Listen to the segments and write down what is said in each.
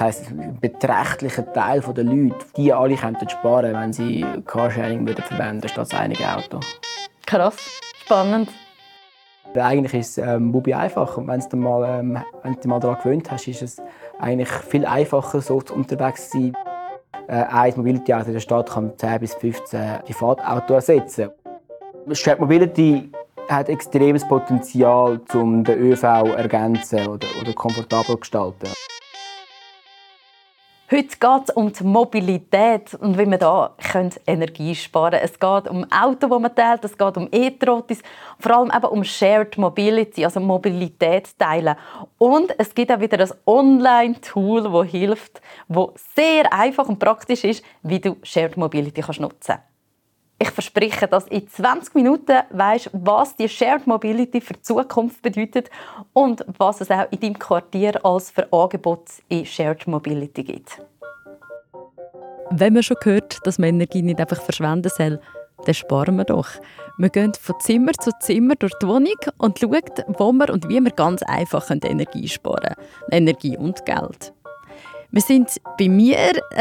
Das heisst, ein beträchtlicher Teil der Leute, die alle könnten sparen, wenn sie Carsharing würden verwenden statt einige Auto. Krass, spannend. Eigentlich ist es ähm, Bubi einfach. Und wenn du mal, ähm, wenn du mal daran gewöhnt hast, ist es eigentlich viel einfacher, so unterwegs zu sein. Äh, ein Mobility-Auto in der Stadt kann 10 bis 15 Privatautos ersetzen. Shared Mobility hat extremes Potenzial, um den ÖV zu ergänzen oder, oder komfortabel zu gestalten. Heute geht es um die Mobilität und wie man da Energie sparen kann. Es geht um Auto, das man teilt, es geht um E-Trotis, vor allem eben um Shared Mobility, also Mobilität teilen. Und es gibt auch wieder ein Online-Tool, das hilft, das sehr einfach und praktisch ist, wie du Shared Mobility nutzen kannst. Ich verspreche, dass in 20 Minuten weißt, was die Shared Mobility für die Zukunft bedeutet und was es auch in deinem Quartier als für Angebote in Shared Mobility gibt. Wenn man schon hört, dass man Energie nicht einfach verschwenden soll, dann sparen wir doch. Wir gehen von Zimmer zu Zimmer durch die Wohnung und schauen, wo wir und wie wir ganz einfach Energie sparen können. Energie und Geld. Wir sind bei mir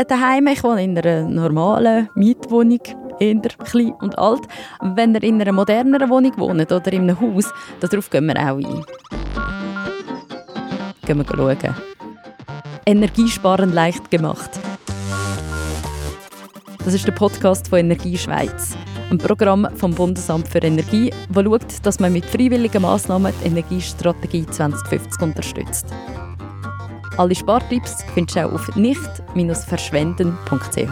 daheim. Ich wohne in einer normalen Mietwohnung, eher klein und alt. Wenn ihr in einer moderneren Wohnung wohnt oder in einem Haus, darauf gehen wir auch ein. Gehen wir schauen. Energiesparen leicht gemacht. Das ist der Podcast von Energie Schweiz, ein Programm vom Bundesamt für Energie, das schaut, dass man mit freiwilligen Massnahmen die Energiestrategie 2050 unterstützt. Alle Spartipps findest du auch auf nicht-verschwenden.ch.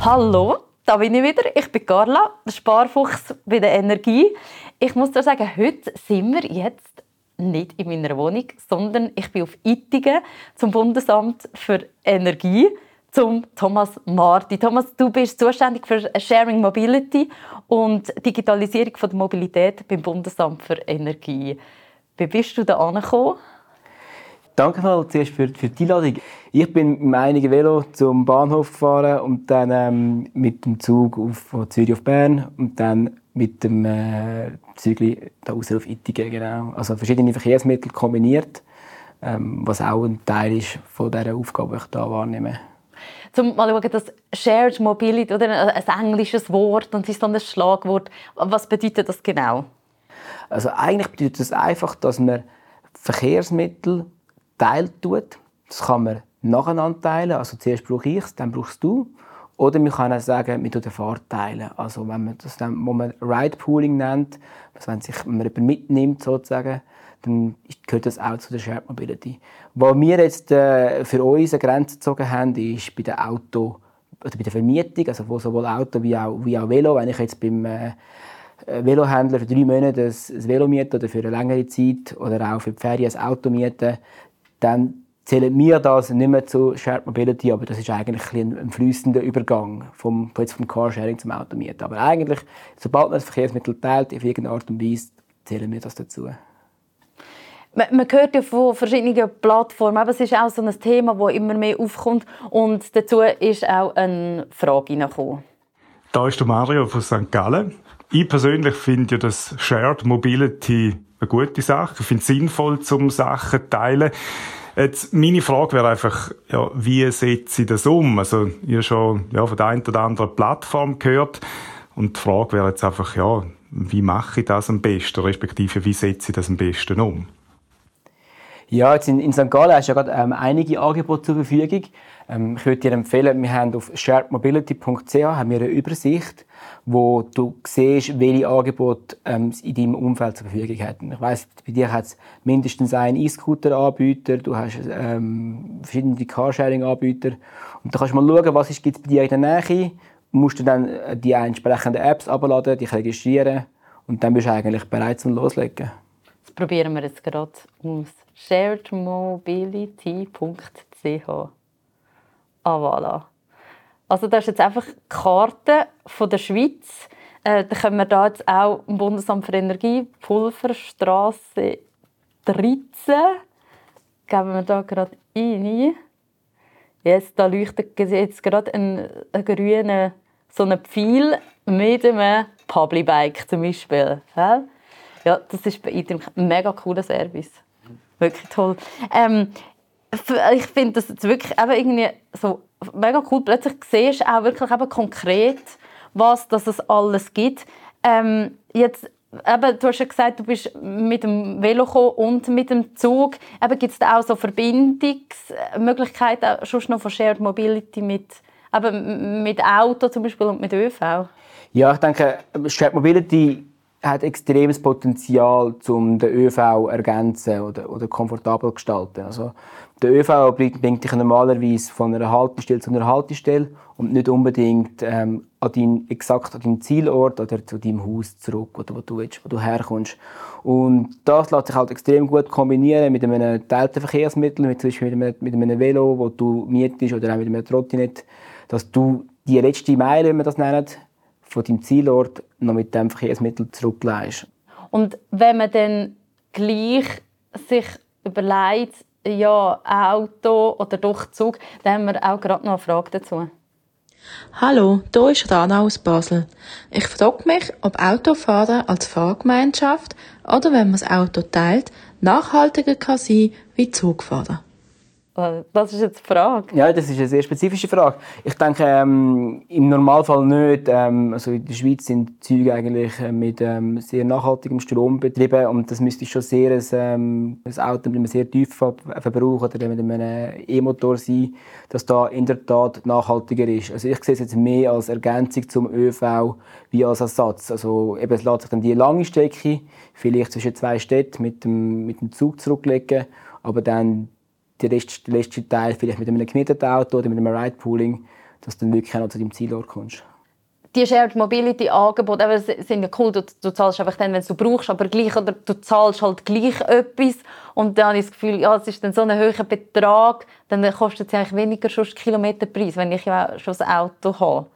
Hallo, da bin ich wieder. Ich bin Carla, der Sparfuchs bei der Energie. Ich muss dir sagen, heute sind wir jetzt nicht in meiner Wohnung, sondern ich bin auf Ittigen zum Bundesamt für Energie zum Thomas Marti. Thomas, du bist zuständig für Sharing Mobility und Digitalisierung der Mobilität beim Bundesamt für Energie. Wie bist du da angekommen? Danke mal zuerst für, für die Einladung. Ich bin mit meinem Velo zum Bahnhof gefahren und dann ähm, mit dem Zug auf, von Zürich auf Bern und dann mit dem äh, Zügli da raus auf Ittigen. Genau. Also verschiedene Verkehrsmittel kombiniert, ähm, was auch ein Teil ist von dieser Aufgabe, die ich hier wahrnehme. Zum mal schauen, das Shared Mobility, oder ein englisches Wort und ist dann ein Schlagwort. Was bedeutet das genau? Also eigentlich bedeutet das einfach, dass man Verkehrsmittel teilt tut. Das kann man nacheinander teilen. Also zuerst brauche ich es, dann brauchst du. Oder man kann auch sagen, man tut den Fahrt teilen. Also wenn man das dann, was man Ride Pooling nennt, also wenn sich wenn man jemanden mitnimmt sozusagen, dann gehört das auch zu der Shared Mobility. Was wir jetzt äh, für uns eine Grenze gezogen haben, ist bei der Auto oder bei der Vermietung, also wo sowohl Auto wie auch, wie auch Velo. Wenn ich jetzt beim äh, Velohändler für drei Monate ein Velo miete oder für eine längere Zeit oder auch für die Ferien ein Auto miete, dann zählen wir das nicht mehr zu Shared Mobility, aber das ist eigentlich ein, ein fließender Übergang vom, jetzt vom Carsharing zum Automieten. Aber eigentlich, sobald man das Verkehrsmittel teilt, auf irgendeine Art und Weise, zählen wir das dazu. Man, hört ja von verschiedenen Plattformen, aber es ist auch so ein Thema, das immer mehr aufkommt und dazu ist auch eine Frage hineingekommen. Da ist der Mario von St. Gallen. Ich persönlich finde ja das Shared Mobility eine gute Sache. Ich finde es sinnvoll, zum Sachen zu teilen. Jetzt, meine Frage wäre einfach, ja, wie setze ich das um? Also, ihr habt schon, ja, von der einen oder anderen Plattform gehört. Und die Frage wäre jetzt einfach, ja, wie mache ich das am besten? Respektive, wie setze ich das am besten um? Ja, jetzt in, in St. Gallen hast du ja gerade ähm, einige Angebote zur Verfügung. Ähm, ich würde dir empfehlen, wir haben auf sharedmobility.ch haben wir eine Übersicht, wo du siehst, welche Angebote ähm, in deinem Umfeld zur Verfügung haben. Ich weiss, bei dir hat es mindestens einen E-Scooter-Anbieter, du hast ähm, verschiedene Carsharing-Anbieter und da kannst du mal schauen, was es bei dir in der Nähe musst dann äh, die entsprechenden Apps abladen, dich registrieren und dann bist du eigentlich bereit zum Loslegen. Das probieren wir jetzt gerade aus sharedmobility.ch. Ah, voilà. Also das ist jetzt einfach die Karte von der Schweiz. Äh, da können wir da jetzt auch im Bundesamt für Energie, Pulverstraße 13, geben wir da gerade ein. Jetzt da leuchtet jetzt gerade ein, ein grüner so ein Pfeil mit einem Publibike zum Beispiel. Ja, das ist bei Ein mega cooler Service. Wirklich toll. Ähm, ich finde das jetzt wirklich eben irgendwie so mega cool. Plötzlich siehst du auch wirklich eben konkret, was dass es alles gibt. Ähm, jetzt, eben, du hast ja gesagt, du bist mit dem Velo und mit dem Zug. Gibt es da auch so Verbindungsmöglichkeiten schon noch von Shared Mobility mit, eben, mit Auto zum Beispiel und mit ÖV? Ja, ich denke, Shared Mobility hat extremes Potenzial, um den ÖV ergänzen oder, oder komfortabel gestalten. Also, der ÖV bringt dich normalerweise von einer Haltestelle zu einer Haltestelle und nicht unbedingt ähm, an dein, exakt an deinen Zielort oder zu deinem Haus zurück, oder wo du, willst, wo du herkommst. Und das lässt sich halt extrem gut kombinieren mit einem geteilten Verkehrsmittel, mit, zum Beispiel mit einem, mit einem Velo, das du mietest, oder auch mit einem Trottinett, dass du die letzte Meile, wie man das nennt, von deinem Zielort noch mit dem Verkehrsmittel zurückleist. Und wenn man dann gleich sich überlegt, ja, Auto oder doch Zug, dann haben wir auch gerade noch eine Frage dazu. Hallo, hier ist Rana aus Basel. Ich frage mich, ob Autofahren als Fahrgemeinschaft oder wenn man das Auto teilt, nachhaltiger kann sein wie Zugfahren. Das ist jetzt die Frage. Ja, das ist eine sehr spezifische Frage. Ich denke, ähm, im Normalfall nicht. Ähm, also in der Schweiz sind Züge eigentlich äh, mit ähm, sehr nachhaltigem Strom betrieben und das müsste schon sehr ein, ähm, ein Auto mit einem sehr tiefen Verbrauch oder mit einem E-Motor sein, dass da in der Tat nachhaltiger ist. Also ich sehe es jetzt mehr als Ergänzung zum ÖV wie als Ersatz. Also eben, es lässt sich dann die lange Strecke vielleicht zwischen zwei Städten mit dem, mit dem Zug zurücklegen, aber dann der der letzte Teil vielleicht mit einem gemieteten Auto oder mit einem Ride-Pooling, dass du dann wirklich auch noch zu deinem Zielort kommst. Die Shared Mobility Angebote sind ja cool, du, du zahlst einfach dann, wenn du brauchst, aber gleich, oder du zahlst halt gleich etwas und dann habe ich das Gefühl, ja, es ist dann so ein hoher Betrag, dann kostet es eigentlich weniger schon Kilometerpreis, wenn ich ja schon ein Auto habe.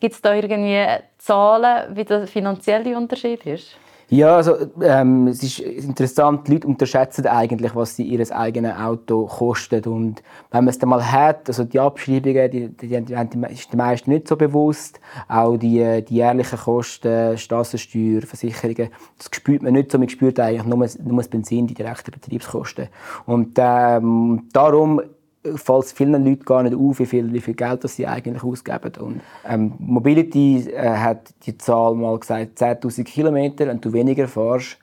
Gibt es da irgendwie Zahlen, wie der finanzielle Unterschied ist? Ja, also ähm, es ist interessant, die Leute unterschätzen eigentlich, was sie ihr eigenes Auto kostet. Und wenn man es dann mal hat, also die Abschreibungen, die, die, die, die ist den meisten nicht so bewusst, auch die, die jährlichen Kosten, Straßensteuer, Versicherungen, das spürt man nicht so, man spürt eigentlich nur, nur das Benzin, die direkten Betriebskosten. Und ähm, darum fällt es vielen Leuten gar nicht auf, wie viel, wie viel Geld das sie eigentlich ausgeben. Und, ähm, Mobility äh, hat die Zahl mal gesagt, 10'000 Kilometer. Wenn du weniger fährst,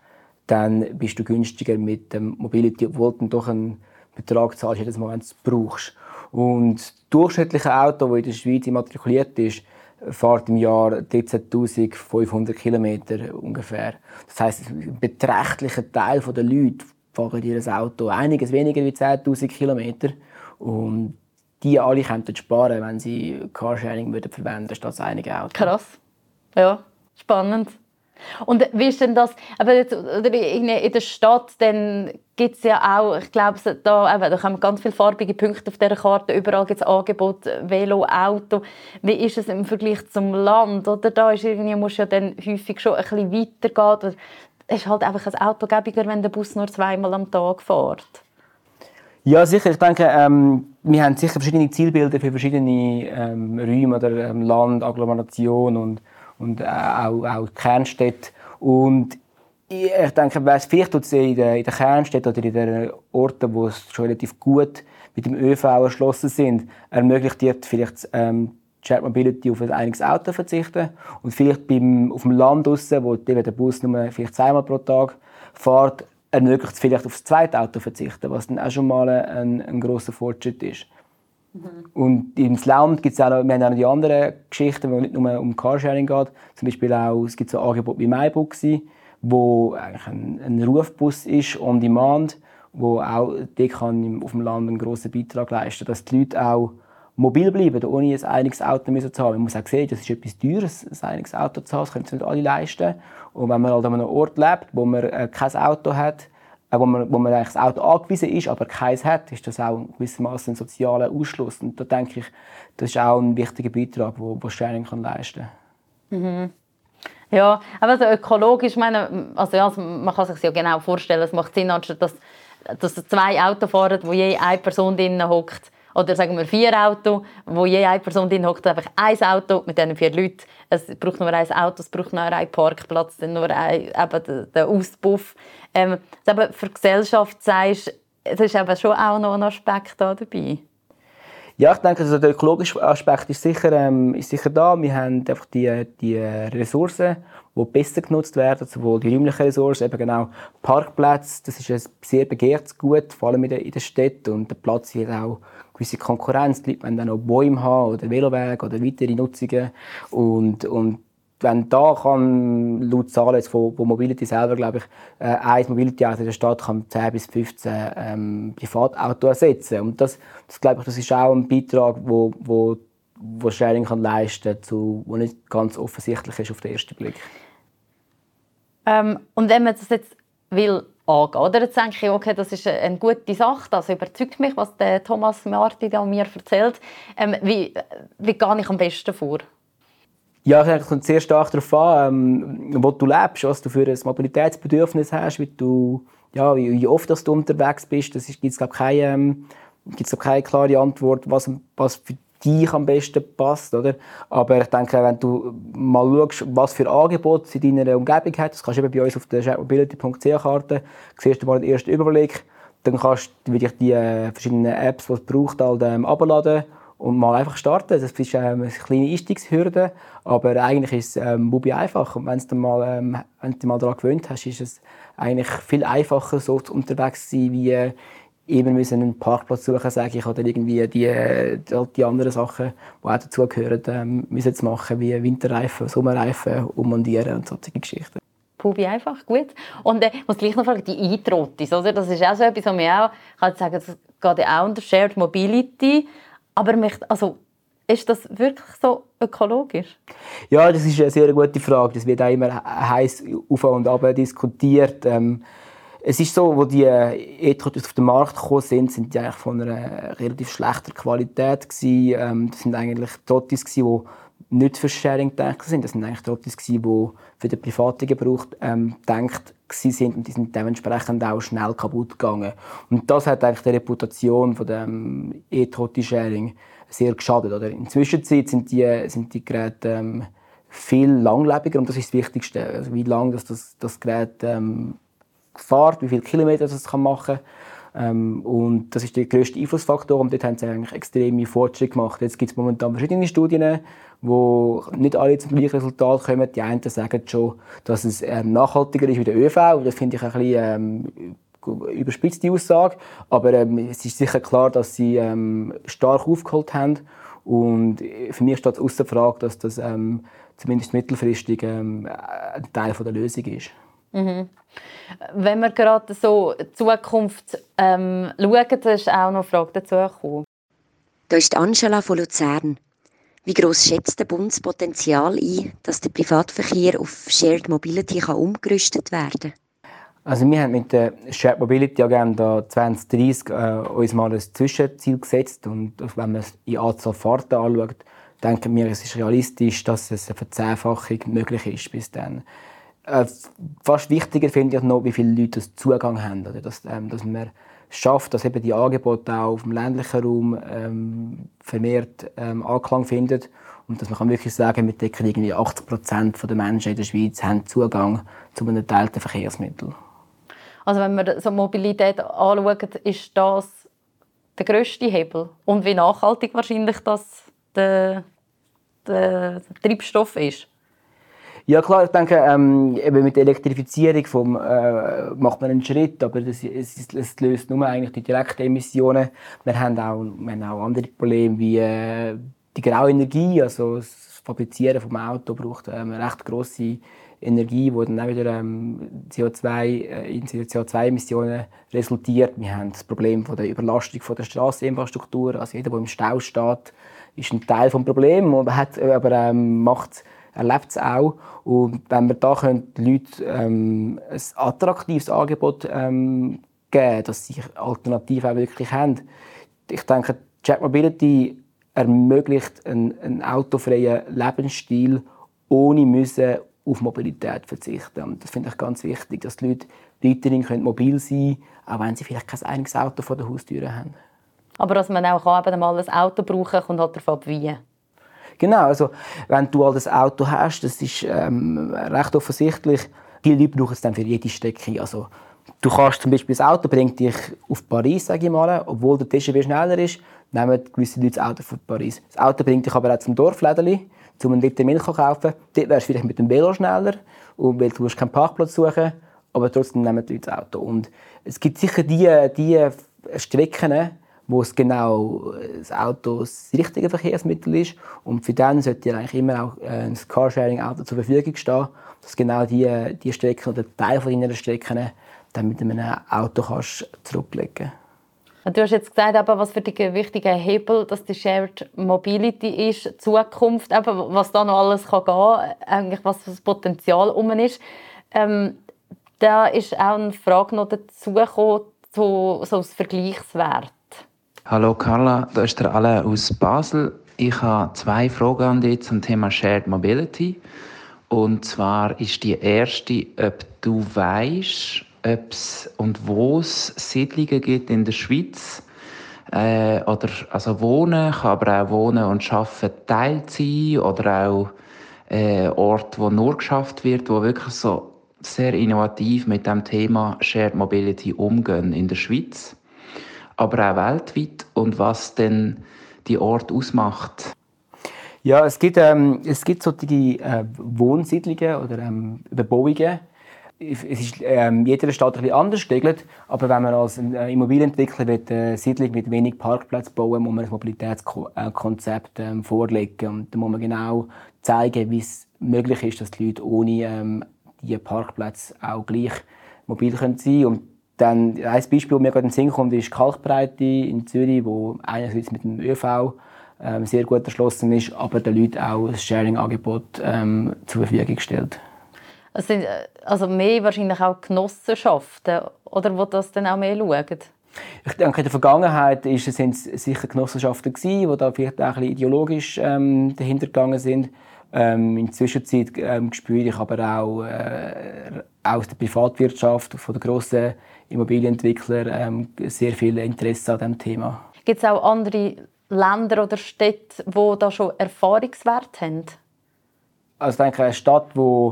dann bist du günstiger mit dem Mobility, obwohl du doch einen Betrag zahlst, jedes Mal, wenn du es brauchst. Und das durchschnittliche Auto, das in der Schweiz immatrikuliert ist, fährt im Jahr 13.500 Kilometer ungefähr. Das heisst, ein beträchtlicher Teil der Leute fahren ihr Auto einiges weniger wie 10.000 Kilometer. Und die alle könnten sparen, wenn sie Carsharing würden verwenden statt einige Autos. Krass. Ja, spannend. Und wie ist denn das, aber jetzt, in der Stadt, gibt es ja auch, ich glaube, da, eben, da haben ganz viele farbige Punkte auf dieser Karte, überall gibt es Angebote, Velo, Auto. Wie ist es im Vergleich zum Land? Oder da ist irgendwie, musst ja dann häufig schon ein bisschen weitergehen. Es ist halt einfach ein Auto wenn der Bus nur zweimal am Tag fährt. Ja, sicher. Ich denke, ähm, wir haben sicher verschiedene Zielbilder für verschiedene ähm, Räume oder ähm, Land, Agglomeration und, und äh, auch, auch Kernstädte. Und ich, denke, es vielleicht in den, in den Kernstädten oder in den Orten, wo es schon relativ gut mit dem ÖV erschlossen sind, ermöglicht dir vielleicht ähm, Shared Mobility auf ein einiges Auto verzichten und vielleicht beim, auf dem Land draussen, wo der Bus nur vielleicht zweimal pro Tag fährt, ermöglicht es vielleicht auf das zweite Auto verzichten, was dann auch schon mal ein, ein großer Fortschritt ist. Mhm. Und im Land gibt es auch noch, wir haben auch noch die anderen Geschichten, wo es nicht nur um Carsharing geht. Zum Beispiel auch, es gibt so Angebote wie MyBoxy, wo eigentlich ein, ein Rufbus ist, on demand, wo auch die kann auf dem Land einen grossen Beitrag leisten, dass die Leute auch mobil bleiben, ohne ein einiges Auto zu haben. Man muss auch sehen, das ist etwas Teures, ein einiges Auto zu haben, das können sich nicht alle leisten. Und wenn man halt an einem Ort lebt, wo man äh, kein Auto hat, äh, wo man, wo man eigentlich das Auto angewiesen ist, aber keins hat, ist das auch gewissermaßen ein sozialer Ausschluss. Und da denke ich, das ist auch ein wichtiger Beitrag, wo, wo Sharing kann leisten kann. Mhm. Ja, aber also ökologisch, meine, also ja, man kann sich ja genau vorstellen, es macht Sinn, anstatt dass, dass zwei Autos fahren, wo je eine Person drin hockt, oder sagen wir vier Autos, wo je eine Person drin hockt, einfach ein Auto mit diesen vier Leuten. Es braucht nur ein Auto, es braucht nur einen Parkplatz, dann nur ein, eben den Auspuff. Ähm, aber für die Gesellschaft sagst es ist aber schon auch noch ein Aspekt da dabei. Ja, ich denke, also der ökologische Aspekt ist sicher, ähm, ist sicher da. Wir haben einfach die, die Ressourcen, die besser genutzt werden, sowohl die räumlichen Ressourcen, eben genau Parkplätze, das ist ein sehr begehrtes Gut, vor allem in der, in der Stadt. Und der Platz hat auch gewisse Konkurrenz. Die Leute wollen dann auch Bäume haben oder Velowege oder weitere Nutzungen. Und, und wenn da kann, laut Zahlen jetzt von, von Mobility selber, glaube ich, äh, ein Mobility Auto in der Stadt kann 10 bis 15 ähm, Privatautos ersetzen. Und das, das, glaube ich, das ist auch ein Beitrag, wo, wo, wo Sharing kann leisten kann, der nicht ganz offensichtlich ist auf den ersten Blick. Ähm, und wenn man das jetzt will angehen, oder? Jetzt denke ich, okay, das ist eine gute Sache, das überzeugt mich, was der Thomas Marti da mir erzählt. Ähm, wie, wie gehe ich am besten vor? Ja, ich denke, es kommt sehr stark darauf an, ähm, wo du lebst, was du für ein Mobilitätsbedürfnis hast, wie, du, ja, wie, oft dass du unterwegs bist. Es gibt keine, ähm, keine klare Antwort, was, was für dich am besten passt. Oder? Aber ich denke, wenn du mal schaust, was für Angebote es in deiner Umgebung hat, das kannst du eben bei uns auf der mobility.ch-Karte, siehst du mal den ersten Überblick, dann kannst du wirklich die äh, verschiedenen Apps, die es braucht, halt, ähm, abladen und mal einfach starten. Das ist ähm, eine kleine Einstiegshürde, aber eigentlich ist es ähm, Bubi einfach. Und wenn du mal, ähm, wenn du mal daran gewöhnt hast, ist es eigentlich viel einfacher, so unterwegs zu sein, wie äh, immer müssen einen Parkplatz suchen, sage ich, oder irgendwie die, die, die anderen Sachen, die auch dazugehören, ähm, müssen zu machen, wie Winterreifen, Sommerreifen, ummontieren und solche Geschichten. Pubi einfach, gut. Und äh, ich muss gleich noch fragen, die Eintrottis, oder? Das ist auch so etwas, was mir auch, ich kann sagen, das geht ja auch unter Shared Mobility. Aber mich, also, ist das wirklich so ökologisch? Ja, das ist eine sehr gute Frage. Das wird auch immer heiß auf und ab diskutiert. Ähm, es ist so, wo die E-Trottos auf den Markt gekommen sind, sind die eigentlich von einer relativ schlechter Qualität gewesen. Ähm, das sind eigentlich Trottis die nicht für Sharing gedacht sind. Das sind eigentlich Trottis die für den privaten Gebrauch ähm, gedacht sind und die sind dementsprechend auch schnell kaputt gegangen. Und das hat eigentlich der Reputation von dem E-Trotti-Sharing sehr geschadet. Oder? In der Zwischenzeit sind die, sind die Geräte ähm, viel langlebiger und das ist das Wichtigste. Also wie lange das, das, das Gerät ähm, fährt, wie viele Kilometer es kann machen. Ähm, und das ist der grösste Einflussfaktor und dort haben sie eigentlich extreme Fortschritte gemacht. Jetzt gibt es momentan verschiedene Studien, wo nicht alle zum gleichen Resultat kommen. Die einen sagen schon, dass es ähm, nachhaltiger ist wie der ÖV. Das finde ich ein bisschen ähm, überspitzt, die Aussage. Aber ähm, es ist sicher klar, dass sie ähm, stark aufgeholt haben. Und für mich steht es außer Frage, dass das ähm, zumindest mittelfristig ähm, ein Teil von der Lösung ist. Mhm. Wenn wir gerade so Zukunft ähm, schauen, da ist auch noch eine Frage dazu gekommen. Da ist Angela von Luzern. Wie groß schätzt der Bund das Potenzial ein, dass der Privatverkehr auf Shared Mobility kann umgerüstet werden kann? Also wir haben mit der Shared Mobility Agenda 2030 äh, uns mal ein Zwischenziel gesetzt und wenn man es in Anzahl Fahrten anschaut, denken wir, es ist realistisch, dass es eine Verzehnfachung möglich ist bis dann. Äh, fast wichtiger finde ich noch, wie viele Leute das Zugang haben, oder dass, ähm, dass man schafft, dass eben die Angebote auch auf dem ländlichen Raum ähm, vermehrt ähm, Anklang findet und dass man kann wirklich sagen, wir decken irgendwie 80 Prozent der Menschen in der Schweiz haben Zugang zu einem geteilten Verkehrsmittel. Also wenn man so Mobilität anschaut, ist das der grösste Hebel und wie nachhaltig wahrscheinlich das der, der Treibstoff ist? Ja klar, ich denke, ähm, eben mit der Elektrifizierung vom, äh, macht man einen Schritt, aber das, es, es, löst nur eigentlich die direkten Emissionen. Wir haben auch, wir haben auch andere Probleme wie äh, die graue Energie, also das Fabrizieren vom Auto braucht ähm, eine recht grosse Energie, die dann auch wieder ähm, CO2, äh, in CO2-Emissionen resultiert. Wir haben das Problem von der Überlastung von der Straßeninfrastruktur. Also jeder, der im Stau steht, ist ein Teil des Problems, aber, hat, aber ähm, macht erlebt es auch. Und wenn wir da können, den Leuten ähm, ein attraktives Angebot ähm, geben, dass sie Alternativen auch wirklich haben. Ich denke, Jet Mobility ermöglicht einen, einen autofreien Lebensstil, ohne müssen auf Mobilität verzichten. Und das finde ich ganz wichtig, dass die Leute weiterhin können mobil sein können, auch wenn sie vielleicht kein eigenes Auto vor der Haustür haben. Aber dass man auch mal ein Auto brauchen kann, kommt halt ab, wie. Genau, also wenn du all das Auto hast, das ist ähm, recht offensichtlich. Viele Leute brauchen es dann für jede Strecke. Also Du kannst zum Beispiel, das Auto bringt dich auf Paris, sage ich mal, obwohl der TGV schneller ist, nehmen gewisse Leute das Auto von Paris. Das Auto bringt dich aber auch zum Dorflädeli, um einen Liter Milch zu kaufen. Dort wärst du vielleicht mit dem Velo schneller, und weil du keinen Parkplatz suchen aber trotzdem nehmen die Leute das Auto. Und es gibt sicher die, die Strecken, wo es genau das Auto das richtige Verkehrsmittel ist. Und für den sollte eigentlich immer auch ein Carsharing-Auto zur Verfügung stehen, dass genau die, die Strecken oder Teil von deiner Strecken dann mit einem Auto kannst zurücklegen Du hast jetzt gesagt, was für dich ein wichtiger Hebel, dass die Shared Mobility ist, Zukunft, was da noch alles kann gehen kann, was das Potenzial um ist. Ähm, da ist auch eine Frage noch dazu gekommen, so, so als Vergleichswert. Hallo Carla, da ist der Alle aus Basel. Ich habe zwei Fragen an dich zum Thema Shared Mobility. Und zwar ist die erste, ob du weißt, ob es und wo es Siedlungen gibt in der Schweiz. Äh, oder, also Wohnen kann aber auch Wohnen und Arbeiten teilt sein oder auch äh, Orte, wo nur geschafft wird, wo wirklich so sehr innovativ mit dem Thema Shared Mobility umgehen in der Schweiz, aber auch weltweit und was denn die Ort ausmacht. Ja, es gibt, ähm, es gibt solche äh, Wohnsiedlungen oder ähm, Bebauungen. Es ist ähm, jeder Stadt bisschen anders geregelt, aber wenn man als äh, Immobilienentwickler will, eine Siedlung mit wenig Parkplätzen bauen muss man ein Mobilitätskonzept ähm, vorlegen. Und da muss man genau zeigen, wie es möglich ist, dass die Leute ohne ähm, die Parkplätze auch gleich mobil sein können. Dann ein Beispiel, das mir gerade in den Sinn kommt, ist Kalkbreite in Zürich, wo einerseits mit dem ÖV ähm, sehr gut erschlossen ist, aber den Leuten auch ein Sharing-Angebot ähm, zur Verfügung stellt. Es sind äh, also mehr wahrscheinlich auch Genossenschaften, oder wo das dann auch mehr schauen? Ich denke, in der Vergangenheit sind es sicher Genossenschaften gewesen, die da vielleicht auch ein bisschen ideologisch ähm, dahinter gegangen sind. Ähm, in der Zwischenzeit ähm, spüre ich aber auch äh, aus der Privatwirtschaft, von den grossen Immobilienentwicklern ähm, sehr viel Interesse an diesem Thema. Gibt es auch andere Länder oder Städte, die da schon Erfahrungswert haben? Also ich denke, eine Stadt, die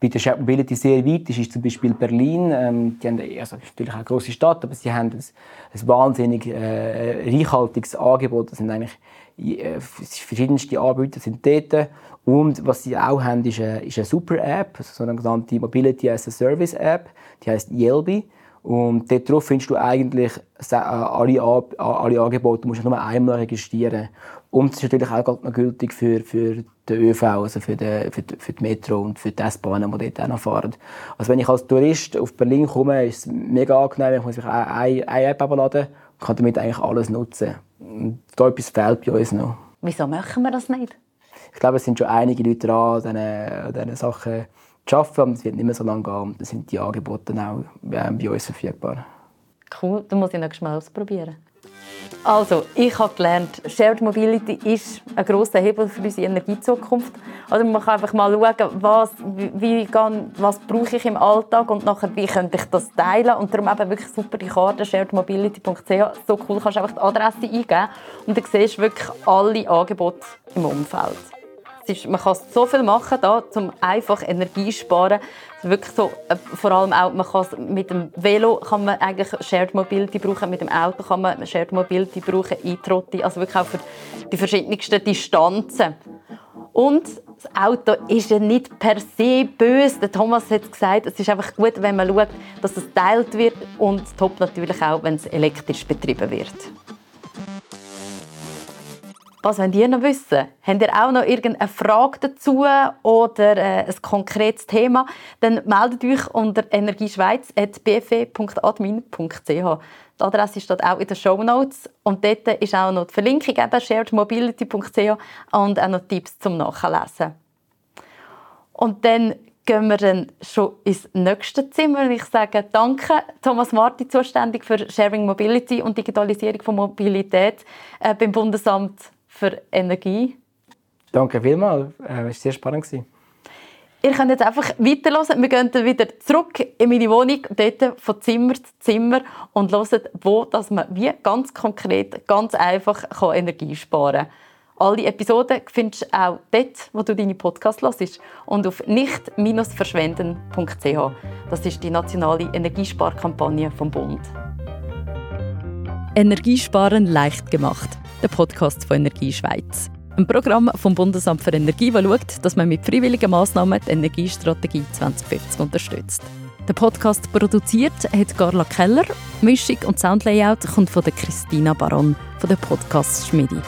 bei der Shared Mobility sehr weit ist, ist zum Beispiel Berlin. Ähm, die haben, also natürlich eine große Stadt, aber sie haben ein, ein wahnsinnig äh, reichhaltiges Angebot. Das sind eigentlich äh, verschiedenste Anbieter sind dort. Und was sie auch haben, ist eine, ist eine Super-App, also eine sogenannte Mobility as a Service App. Die heißt Yelby. Und dort drauf findest du eigentlich alle, alle Angebote, du musst nur einmal registrieren. Und es ist natürlich auch noch gültig für, für den ÖV, also für die, für die, für die Metro und für die S-Bahnen, die dort auch noch fahren. Also wenn ich als Tourist auf Berlin komme, ist es mega angenehm, ich muss mich eine, eine App abladen und kann damit eigentlich alles nutzen. Und da etwas fehlt bei uns noch. Wieso machen wir das nicht? ich glaube, es sind schon einige Leute dran, an diesen, Sachen zu arbeiten. Und es wird nicht mehr so lange gehen. Und dann sind die Angebote auch äh, bei uns verfügbar. Cool, dann muss ich noch mal ausprobieren. Also, ich habe gelernt, Shared Mobility ist ein grosser Hebel für unsere Energiezukunft. Also man kann einfach mal schauen, was, wie kann, was brauche ich im Alltag und nachher, wie könnte ich das teilen. Und darum eben wirklich super die Karte sharedmobility.ch. So cool kannst du einfach die Adresse eingeben und dann siehst du wirklich alle Angebote im Umfeld ist, man kann so viel machen da, um einfach Energie zu sparen. Wirklich so, äh, vor allem auch, man kann mit dem Velo kann man eigentlich Shared Mobility brauchen, mit dem Auto kann man Shared Mobility brauchen, E-Trotti, also wirklich auch für die verschiedensten Distanzen. Und das Auto ist ja nicht per se böse. Der Thomas hat gesagt, es ist einfach gut, wenn man schaut, dass es geteilt wird und top natürlich auch, wenn es elektrisch betrieben wird. Was wollt ihr noch wissen? Habt ihr auch noch irgendeine Frage dazu oder äh, ein konkretes Thema? Dann meldet euch unter energieschweiz.bfe.admin.ch. Die Adresse steht auch in den Show Notes. Und dort ist auch noch die Verlinkung eben sharedmobility.ch und auch noch Tipps zum Nachlesen. Und dann gehen wir dann schon ins nächste Zimmer. Ich sage danke, Thomas Marti, zuständig für Sharing Mobility und Digitalisierung von Mobilität äh, beim Bundesamt für Energie. Danke vielmals, es war sehr spannend. Ihr könnt jetzt einfach weiterhören. Wir gehen dann wieder zurück in meine Wohnung, dort von Zimmer zu Zimmer und hören, wo dass man wie ganz konkret, ganz einfach Energie sparen kann. Alle Episoden findest du auch dort, wo du deine Podcasts hörst. Und auf nicht-verschwenden.ch. Das ist die nationale Energiesparkampagne vom Bund. Energiesparen leicht gemacht. Der Podcast von Energieschweiz. Ein Programm vom Bundesamt für Energie, das schaut, dass man mit freiwilligen Massnahmen die Energiestrategie 2050 unterstützt. Der Podcast produziert hat Carla Keller. Mischung und Soundlayout kommt von Christina Baron von der Podcast Schmidi.